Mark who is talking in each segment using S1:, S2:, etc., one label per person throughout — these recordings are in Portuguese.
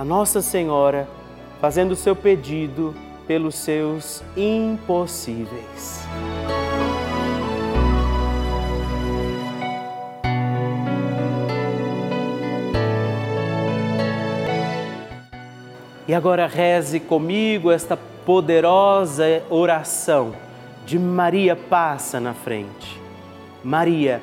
S1: a Nossa Senhora fazendo seu pedido pelos seus impossíveis. E agora reze comigo esta poderosa oração de Maria passa na frente. Maria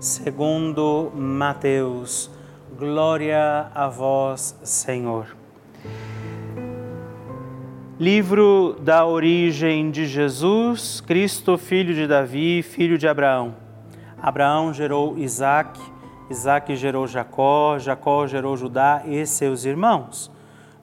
S1: segundo Mateus. Glória a vós, Senhor. Livro da origem de Jesus, Cristo, filho de Davi, filho de Abraão. Abraão gerou Isaac, Isaac gerou Jacó, Jacó gerou Judá e seus irmãos.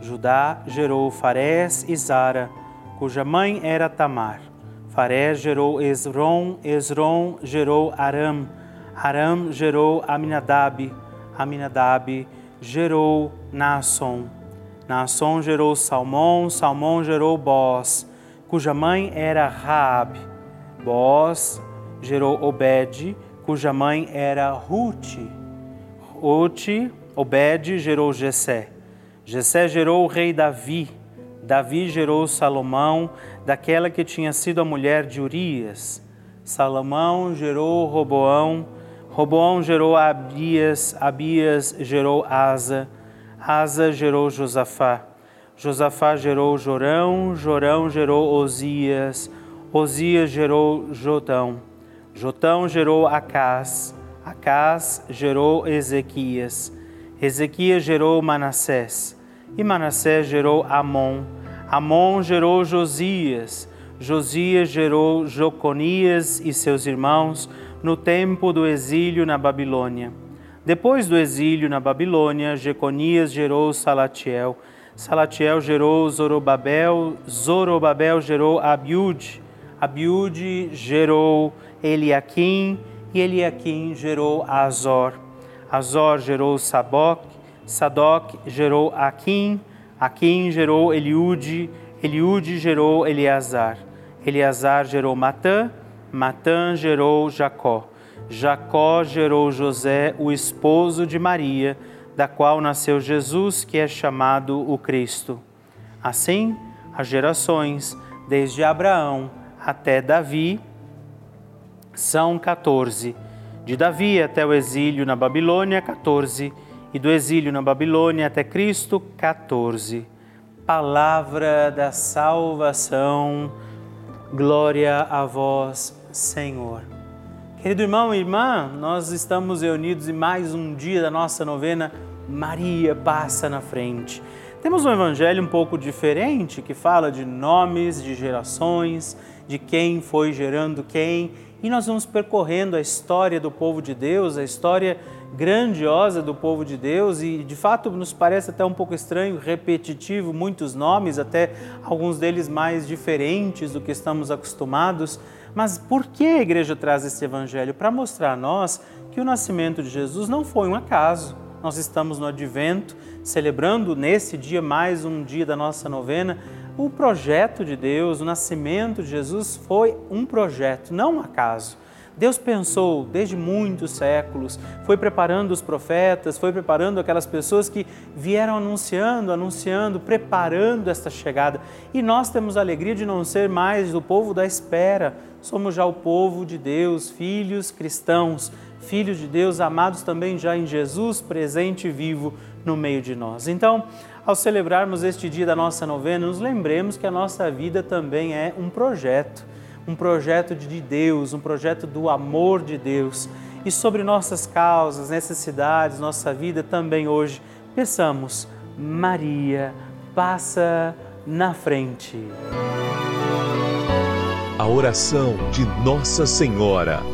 S1: Judá gerou Farés e Zara, cuja mãe era Tamar. Farés gerou Esron, Esron gerou Aram, Aram gerou Aminadab, Aminadab gerou Naasson. Naasson gerou Salmão, Salmão gerou Boz, cuja mãe era Raab. Boz gerou Obed, cuja mãe era Ruth. Ruth, Obed gerou Jessé. Jessé gerou o rei Davi. Davi gerou Salomão, daquela que tinha sido a mulher de Urias. Salomão gerou Roboão. Roboão gerou Abias. Abias gerou Asa. Asa gerou Josafá. Josafá gerou Jorão. Jorão gerou Osias. Osias gerou Jotão. Jotão gerou Acás. Acás gerou Ezequias. Ezequias gerou Manassés, e Manassés gerou Amon. Amon gerou Josias, Josias gerou Joconias e seus irmãos no tempo do exílio na Babilônia. Depois do exílio na Babilônia, Jeconias gerou Salatiel, Salatiel gerou Zorobabel, Zorobabel gerou Abiúde, Abiúde gerou Eliaquim e Eliaquim gerou Azor. Azor gerou Saboc, Sadoc gerou Aquim, Aquim gerou Eliude, Eliude gerou Eleazar, Eleazar gerou Matã, Matã gerou Jacó. Jacó gerou José, o esposo de Maria, da qual nasceu Jesus, que é chamado o Cristo. Assim, as gerações, desde Abraão até Davi, são 14. De Davi até o exílio na Babilônia, 14. E do exílio na Babilônia até Cristo, 14. Palavra da salvação. Glória a vós, Senhor. Querido irmão e irmã, nós estamos reunidos em mais um dia da nossa novena Maria passa na frente. Temos um evangelho um pouco diferente que fala de nomes, de gerações, de quem foi gerando quem, e nós vamos percorrendo a história do povo de Deus, a história grandiosa do povo de Deus e de fato nos parece até um pouco estranho, repetitivo, muitos nomes, até alguns deles mais diferentes do que estamos acostumados. Mas por que a igreja traz esse evangelho? Para mostrar a nós que o nascimento de Jesus não foi um acaso. Nós estamos no advento, celebrando nesse dia mais um dia da nossa novena. O projeto de Deus, o nascimento de Jesus foi um projeto, não um acaso. Deus pensou desde muitos séculos, foi preparando os profetas, foi preparando aquelas pessoas que vieram anunciando, anunciando, preparando esta chegada. E nós temos a alegria de não ser mais o povo da espera, somos já o povo de Deus, filhos cristãos, filhos de Deus, amados também já em Jesus, presente e vivo no meio de nós. Então, ao celebrarmos este dia da nossa novena, nos lembremos que a nossa vida também é um projeto um projeto de Deus, um projeto do amor de Deus. E sobre nossas causas, necessidades, nossa vida também hoje, peçamos, Maria, passa na frente.
S2: A oração de Nossa Senhora.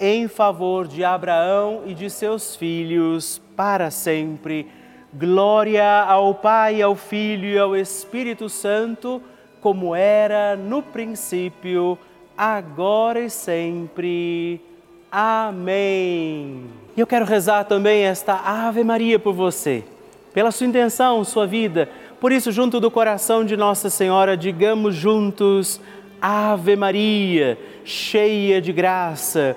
S1: em favor de Abraão e de seus filhos para sempre Glória ao Pai, ao Filho e ao Espírito Santo, como era no princípio, agora e sempre. Amém. E eu quero rezar também esta Ave Maria por você, pela sua intenção, sua vida. Por isso, junto do coração de Nossa Senhora, digamos juntos: Ave Maria, cheia de graça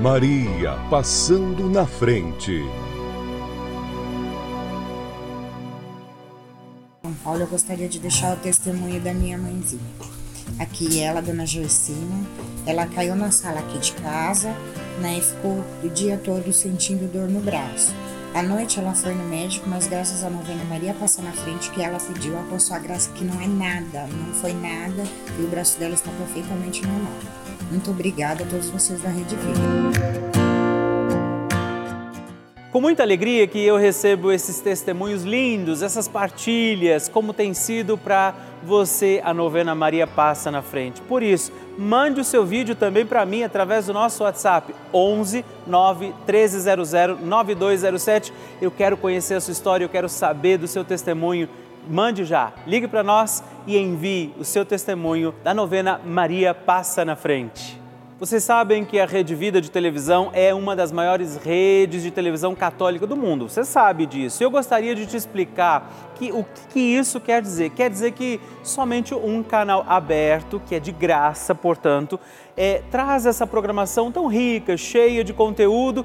S2: Maria passando na frente.
S3: Paulo, eu gostaria de deixar o testemunho da minha mãezinha. Aqui ela, dona Joicina, ela caiu na sala aqui de casa, né, e ficou o dia todo sentindo dor no braço. À noite ela foi no médico, mas graças a novena Maria passar na frente, que ela pediu a sua graça que não é nada, não foi nada, e o braço dela está perfeitamente normal. Muito obrigada a todos vocês da Rede Vida.
S1: Com muita alegria que eu recebo esses testemunhos lindos, essas partilhas, como tem sido para você a novena Maria Passa na Frente. Por isso, mande o seu vídeo também para mim através do nosso WhatsApp 11 9 1300 9207. Eu quero conhecer a sua história, eu quero saber do seu testemunho. Mande já, ligue para nós e envie o seu testemunho da novena Maria Passa na Frente. Vocês sabem que a Rede Vida de televisão é uma das maiores redes de televisão católica do mundo. Você sabe disso. Eu gostaria de te explicar que, o que isso quer dizer. Quer dizer que somente um canal aberto, que é de graça, portanto, é, traz essa programação tão rica, cheia de conteúdo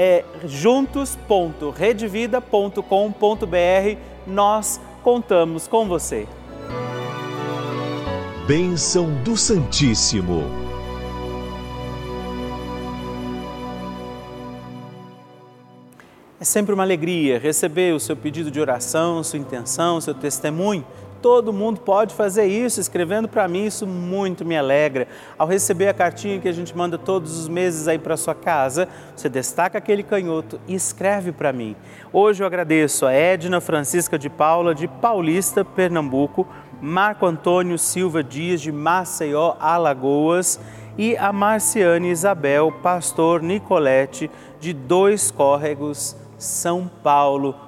S1: é juntos.redvida.com.br. Nós contamos com você.
S2: Bênção do Santíssimo.
S1: É sempre uma alegria receber o seu pedido de oração, sua intenção, seu testemunho Todo mundo pode fazer isso, escrevendo para mim, isso muito me alegra. Ao receber a cartinha que a gente manda todos os meses aí para sua casa, você destaca aquele canhoto e escreve para mim. Hoje eu agradeço a Edna Francisca de Paula, de Paulista, Pernambuco, Marco Antônio Silva Dias, de Maceió, Alagoas, e a Marciane Isabel Pastor Nicolete, de Dois Córregos, São Paulo